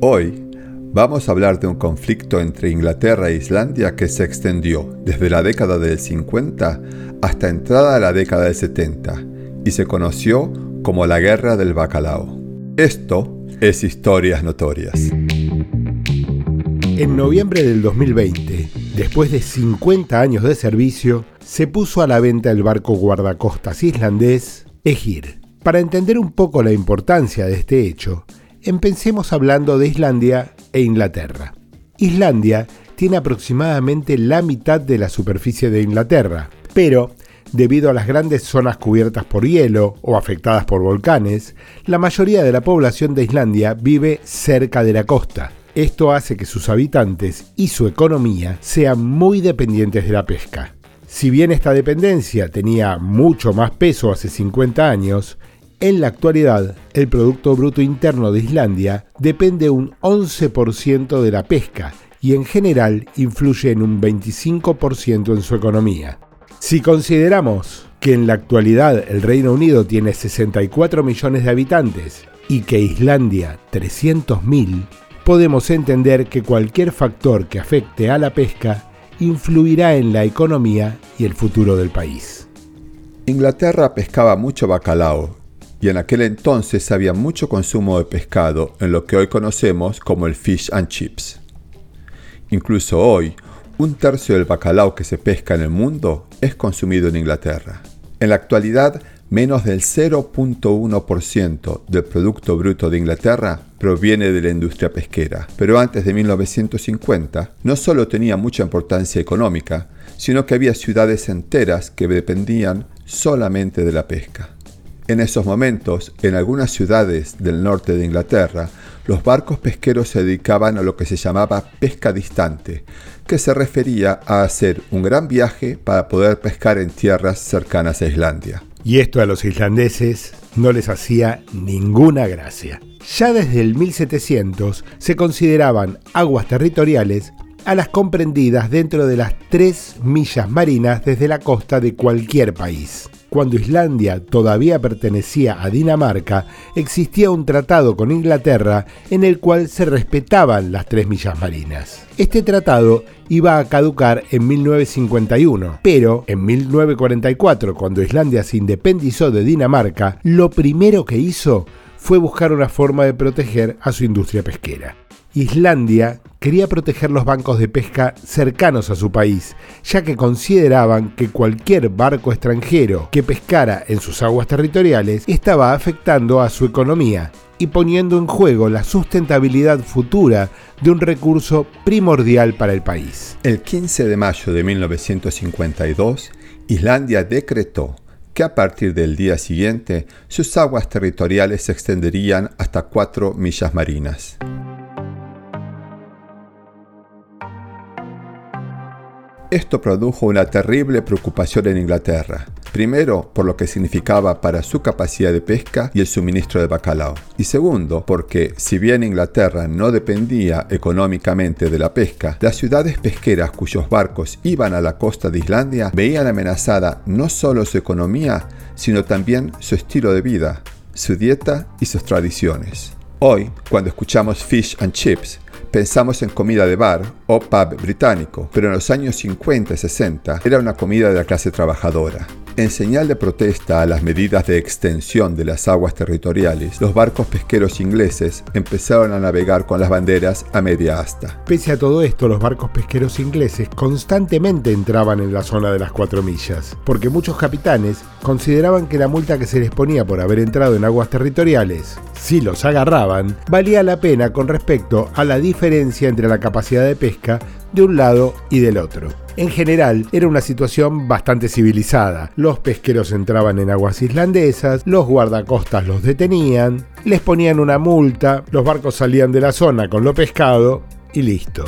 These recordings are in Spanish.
Hoy vamos a hablar de un conflicto entre Inglaterra e Islandia que se extendió desde la década del 50 hasta entrada a la década del 70 y se conoció como la Guerra del Bacalao. Esto es Historias Notorias. En noviembre del 2020, después de 50 años de servicio, se puso a la venta el barco guardacostas islandés Egir. Para entender un poco la importancia de este hecho, empecemos hablando de Islandia e Inglaterra. Islandia tiene aproximadamente la mitad de la superficie de Inglaterra, pero debido a las grandes zonas cubiertas por hielo o afectadas por volcanes, la mayoría de la población de Islandia vive cerca de la costa. Esto hace que sus habitantes y su economía sean muy dependientes de la pesca. Si bien esta dependencia tenía mucho más peso hace 50 años, en la actualidad el Producto Bruto Interno de Islandia depende un 11% de la pesca y en general influye en un 25% en su economía. Si consideramos que en la actualidad el Reino Unido tiene 64 millones de habitantes y que Islandia 300.000, podemos entender que cualquier factor que afecte a la pesca influirá en la economía y el futuro del país. Inglaterra pescaba mucho bacalao y en aquel entonces había mucho consumo de pescado en lo que hoy conocemos como el fish and chips. Incluso hoy, un tercio del bacalao que se pesca en el mundo es consumido en Inglaterra. En la actualidad, menos del 0.1% del Producto Bruto de Inglaterra proviene de la industria pesquera, pero antes de 1950 no solo tenía mucha importancia económica, sino que había ciudades enteras que dependían solamente de la pesca. En esos momentos, en algunas ciudades del norte de Inglaterra, los barcos pesqueros se dedicaban a lo que se llamaba pesca distante, que se refería a hacer un gran viaje para poder pescar en tierras cercanas a Islandia. Y esto a los islandeses no les hacía ninguna gracia. Ya desde el 1700 se consideraban aguas territoriales a las comprendidas dentro de las tres millas marinas desde la costa de cualquier país. Cuando Islandia todavía pertenecía a Dinamarca, existía un tratado con Inglaterra en el cual se respetaban las tres millas marinas. Este tratado iba a caducar en 1951, pero en 1944, cuando Islandia se independizó de Dinamarca, lo primero que hizo fue buscar una forma de proteger a su industria pesquera. Islandia quería proteger los bancos de pesca cercanos a su país, ya que consideraban que cualquier barco extranjero que pescara en sus aguas territoriales estaba afectando a su economía y poniendo en juego la sustentabilidad futura de un recurso primordial para el país. El 15 de mayo de 1952, Islandia decretó que a partir del día siguiente sus aguas territoriales se extenderían hasta 4 millas marinas. Esto produjo una terrible preocupación en Inglaterra, primero por lo que significaba para su capacidad de pesca y el suministro de bacalao, y segundo porque si bien Inglaterra no dependía económicamente de la pesca, las ciudades pesqueras cuyos barcos iban a la costa de Islandia veían amenazada no solo su economía, sino también su estilo de vida, su dieta y sus tradiciones. Hoy, cuando escuchamos fish and chips, pensamos en comida de bar o pub británico, pero en los años 50 y 60 era una comida de la clase trabajadora. En señal de protesta a las medidas de extensión de las aguas territoriales, los barcos pesqueros ingleses empezaron a navegar con las banderas a media asta. Pese a todo esto, los barcos pesqueros ingleses constantemente entraban en la zona de las cuatro millas, porque muchos capitanes consideraban que la multa que se les ponía por haber entrado en aguas territoriales, si los agarraban, valía la pena con respecto a la diferencia entre la capacidad de pesca de un lado y del otro. En general, era una situación bastante civilizada. Los pesqueros entraban en aguas islandesas, los guardacostas los detenían, les ponían una multa, los barcos salían de la zona con lo pescado y listo.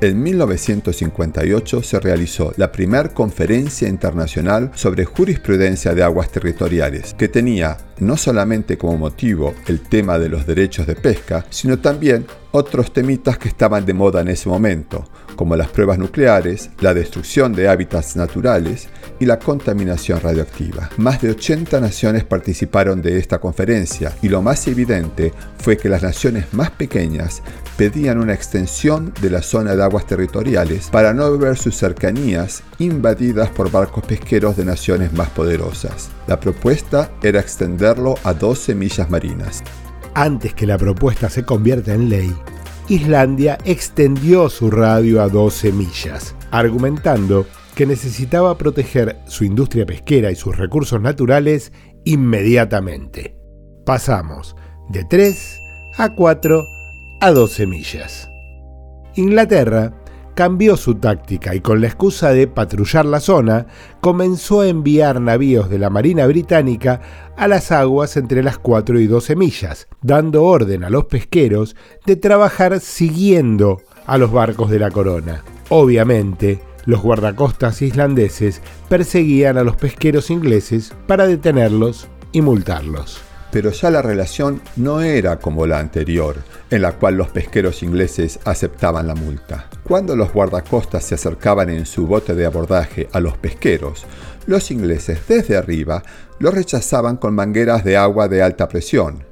En 1958 se realizó la primera conferencia internacional sobre jurisprudencia de aguas territoriales, que tenía no solamente como motivo el tema de los derechos de pesca, sino también otros temitas que estaban de moda en ese momento, como las pruebas nucleares, la destrucción de hábitats naturales y la contaminación radioactiva. Más de 80 naciones participaron de esta conferencia y lo más evidente fue que las naciones más pequeñas pedían una extensión de la zona de aguas territoriales para no ver sus cercanías invadidas por barcos pesqueros de naciones más poderosas. La propuesta era extenderlo a 12 millas marinas. Antes que la propuesta se convierta en ley, Islandia extendió su radio a 12 millas, argumentando que necesitaba proteger su industria pesquera y sus recursos naturales inmediatamente. Pasamos de 3 a 4 a 12 millas. Inglaterra cambió su táctica y con la excusa de patrullar la zona, comenzó a enviar navíos de la Marina Británica a las aguas entre las 4 y 12 millas, dando orden a los pesqueros de trabajar siguiendo a los barcos de la corona. Obviamente, los guardacostas islandeses perseguían a los pesqueros ingleses para detenerlos y multarlos pero ya la relación no era como la anterior, en la cual los pesqueros ingleses aceptaban la multa. Cuando los guardacostas se acercaban en su bote de abordaje a los pesqueros, los ingleses desde arriba los rechazaban con mangueras de agua de alta presión,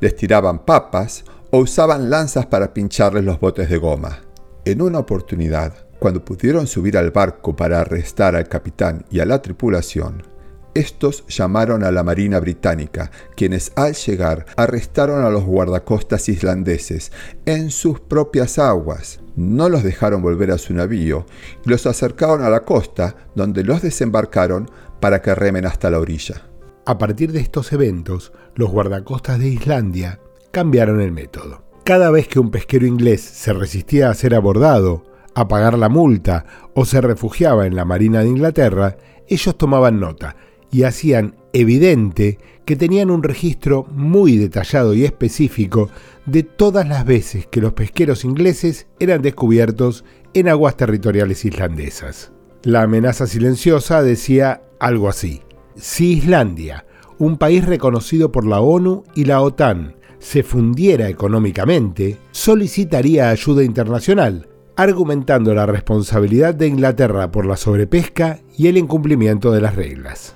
les tiraban papas o usaban lanzas para pincharles los botes de goma. En una oportunidad, cuando pudieron subir al barco para arrestar al capitán y a la tripulación, estos llamaron a la Marina Británica, quienes al llegar arrestaron a los guardacostas islandeses en sus propias aguas. No los dejaron volver a su navío y los acercaron a la costa, donde los desembarcaron para que remen hasta la orilla. A partir de estos eventos, los guardacostas de Islandia cambiaron el método. Cada vez que un pesquero inglés se resistía a ser abordado, a pagar la multa o se refugiaba en la Marina de Inglaterra, ellos tomaban nota y hacían evidente que tenían un registro muy detallado y específico de todas las veces que los pesqueros ingleses eran descubiertos en aguas territoriales islandesas. La amenaza silenciosa decía algo así. Si Islandia, un país reconocido por la ONU y la OTAN, se fundiera económicamente, solicitaría ayuda internacional, argumentando la responsabilidad de Inglaterra por la sobrepesca y el incumplimiento de las reglas.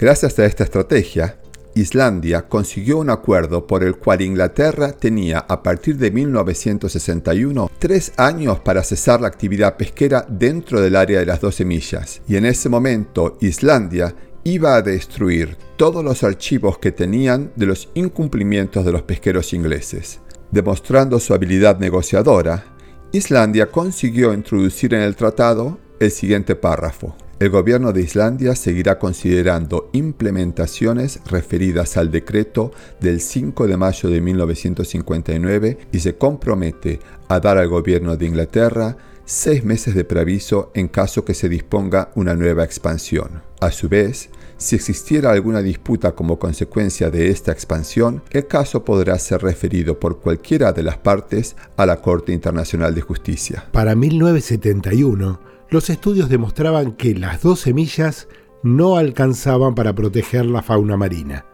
Gracias a esta estrategia, Islandia consiguió un acuerdo por el cual Inglaterra tenía a partir de 1961 tres años para cesar la actividad pesquera dentro del área de las 12 millas, y en ese momento Islandia iba a destruir todos los archivos que tenían de los incumplimientos de los pesqueros ingleses. Demostrando su habilidad negociadora, Islandia consiguió introducir en el tratado el siguiente párrafo. El gobierno de Islandia seguirá considerando implementaciones referidas al decreto del 5 de mayo de 1959 y se compromete a dar al gobierno de Inglaterra seis meses de preaviso en caso que se disponga una nueva expansión. A su vez, si existiera alguna disputa como consecuencia de esta expansión, el caso podrá ser referido por cualquiera de las partes a la Corte Internacional de Justicia. Para 1971, los estudios demostraban que las dos semillas no alcanzaban para proteger la fauna marina.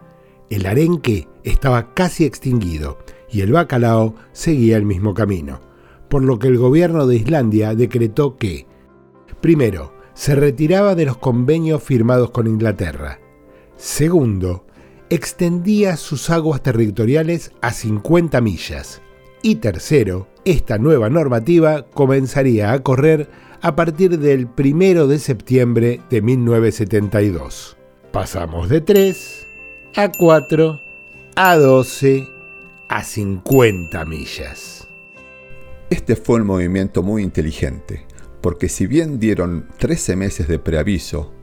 El arenque estaba casi extinguido y el bacalao seguía el mismo camino, por lo que el gobierno de Islandia decretó que, primero, se retiraba de los convenios firmados con Inglaterra. Segundo, extendía sus aguas territoriales a 50 millas. Y tercero, esta nueva normativa comenzaría a correr a partir del 1 de septiembre de 1972. Pasamos de 3 a 4 a 12 a 50 millas. Este fue un movimiento muy inteligente, porque si bien dieron 13 meses de preaviso,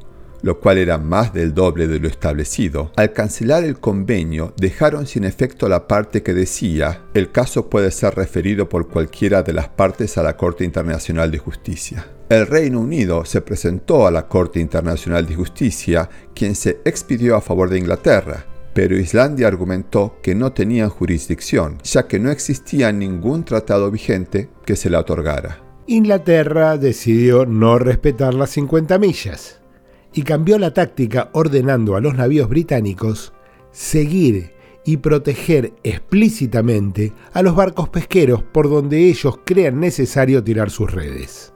lo cual era más del doble de lo establecido, al cancelar el convenio dejaron sin efecto la parte que decía el caso puede ser referido por cualquiera de las partes a la Corte Internacional de Justicia. El Reino Unido se presentó a la Corte Internacional de Justicia, quien se expidió a favor de Inglaterra, pero Islandia argumentó que no tenían jurisdicción, ya que no existía ningún tratado vigente que se la otorgara. Inglaterra decidió no respetar las 50 millas y cambió la táctica ordenando a los navíos británicos seguir y proteger explícitamente a los barcos pesqueros por donde ellos crean necesario tirar sus redes.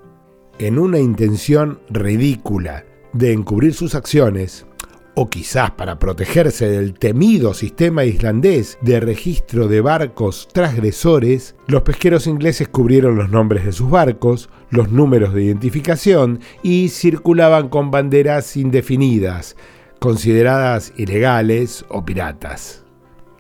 En una intención ridícula de encubrir sus acciones, o quizás para protegerse del temido sistema islandés de registro de barcos transgresores, los pesqueros ingleses cubrieron los nombres de sus barcos, los números de identificación y circulaban con banderas indefinidas, consideradas ilegales o piratas.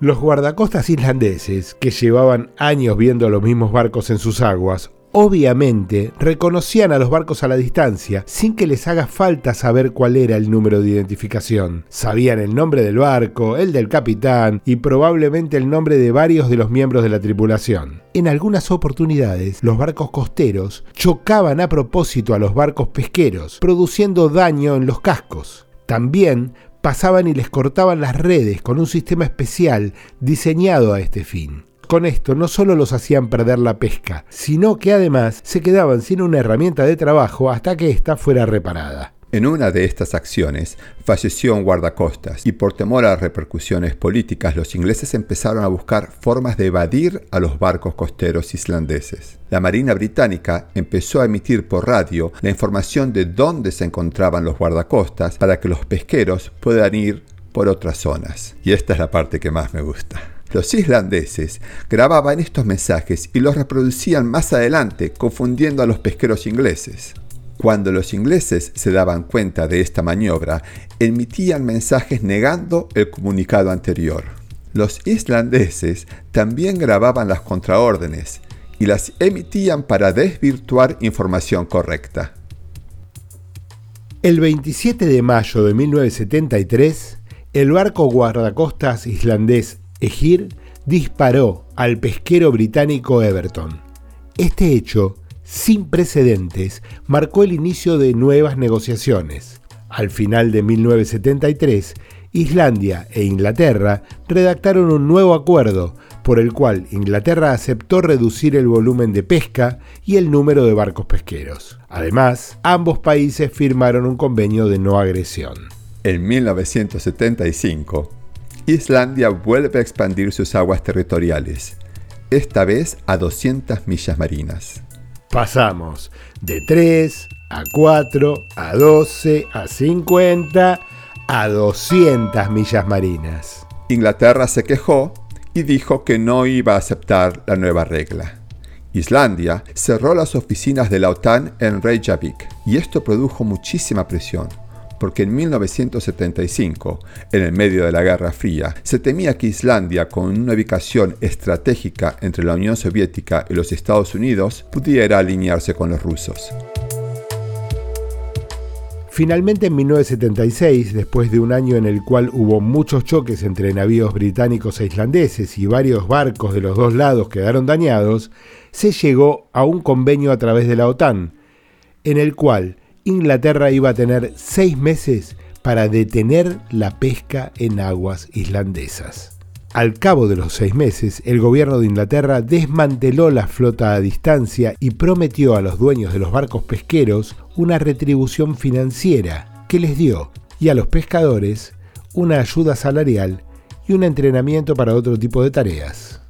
Los guardacostas islandeses, que llevaban años viendo los mismos barcos en sus aguas, obviamente reconocían a los barcos a la distancia sin que les haga falta saber cuál era el número de identificación. Sabían el nombre del barco, el del capitán y probablemente el nombre de varios de los miembros de la tripulación. En algunas oportunidades, los barcos costeros chocaban a propósito a los barcos pesqueros, produciendo daño en los cascos. También pasaban y les cortaban las redes con un sistema especial diseñado a este fin. Con esto no solo los hacían perder la pesca, sino que además se quedaban sin una herramienta de trabajo hasta que ésta fuera reparada. En una de estas acciones falleció un guardacostas y por temor a repercusiones políticas los ingleses empezaron a buscar formas de evadir a los barcos costeros islandeses. La Marina Británica empezó a emitir por radio la información de dónde se encontraban los guardacostas para que los pesqueros puedan ir por otras zonas. Y esta es la parte que más me gusta. Los islandeses grababan estos mensajes y los reproducían más adelante, confundiendo a los pesqueros ingleses. Cuando los ingleses se daban cuenta de esta maniobra, emitían mensajes negando el comunicado anterior. Los islandeses también grababan las contraórdenes y las emitían para desvirtuar información correcta. El 27 de mayo de 1973, el barco guardacostas islandés Egir disparó al pesquero británico Everton. Este hecho, sin precedentes, marcó el inicio de nuevas negociaciones. Al final de 1973, Islandia e Inglaterra redactaron un nuevo acuerdo por el cual Inglaterra aceptó reducir el volumen de pesca y el número de barcos pesqueros. Además, ambos países firmaron un convenio de no agresión. En 1975, Islandia vuelve a expandir sus aguas territoriales, esta vez a 200 millas marinas. Pasamos de 3 a 4 a 12 a 50 a 200 millas marinas. Inglaterra se quejó y dijo que no iba a aceptar la nueva regla. Islandia cerró las oficinas de la OTAN en Reykjavik y esto produjo muchísima presión porque en 1975, en el medio de la Guerra Fría, se temía que Islandia, con una ubicación estratégica entre la Unión Soviética y los Estados Unidos, pudiera alinearse con los rusos. Finalmente, en 1976, después de un año en el cual hubo muchos choques entre navíos británicos e islandeses y varios barcos de los dos lados quedaron dañados, se llegó a un convenio a través de la OTAN, en el cual Inglaterra iba a tener seis meses para detener la pesca en aguas islandesas. Al cabo de los seis meses, el gobierno de Inglaterra desmanteló la flota a distancia y prometió a los dueños de los barcos pesqueros una retribución financiera que les dio, y a los pescadores una ayuda salarial y un entrenamiento para otro tipo de tareas.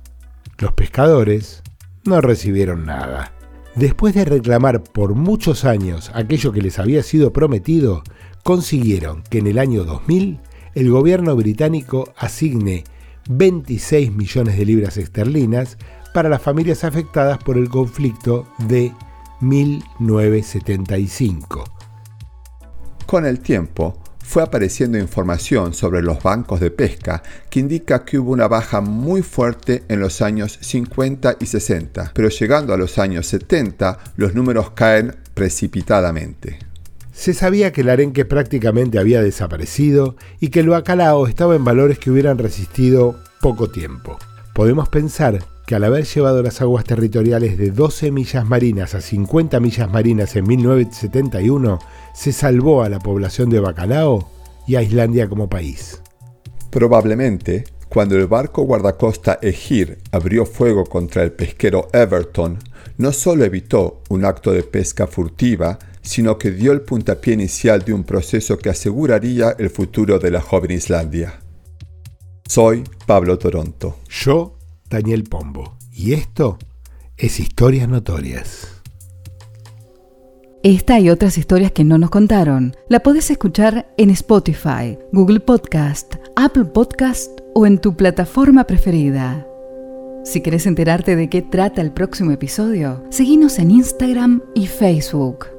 Los pescadores no recibieron nada. Después de reclamar por muchos años aquello que les había sido prometido, consiguieron que en el año 2000 el gobierno británico asigne 26 millones de libras esterlinas para las familias afectadas por el conflicto de 1975. Con el tiempo, fue apareciendo información sobre los bancos de pesca que indica que hubo una baja muy fuerte en los años 50 y 60, pero llegando a los años 70 los números caen precipitadamente. Se sabía que el arenque prácticamente había desaparecido y que el bacalao estaba en valores que hubieran resistido poco tiempo. Podemos pensar que al haber llevado las aguas territoriales de 12 millas marinas a 50 millas marinas en 1971, se salvó a la población de Bacalao y a Islandia como país. Probablemente, Cuando el barco guardacosta Egir abrió fuego contra el pesquero Everton, no solo evitó un acto de pesca furtiva, sino que dio el puntapié inicial de un proceso que aseguraría el futuro de la joven Islandia. Soy Pablo Toronto. Yo, Daniel Pombo. Y esto es Historias Notorias. Esta y otras historias que no nos contaron la podés escuchar en Spotify, Google Podcast, Apple Podcast o en tu plataforma preferida. Si querés enterarte de qué trata el próximo episodio, seguinos en Instagram y Facebook.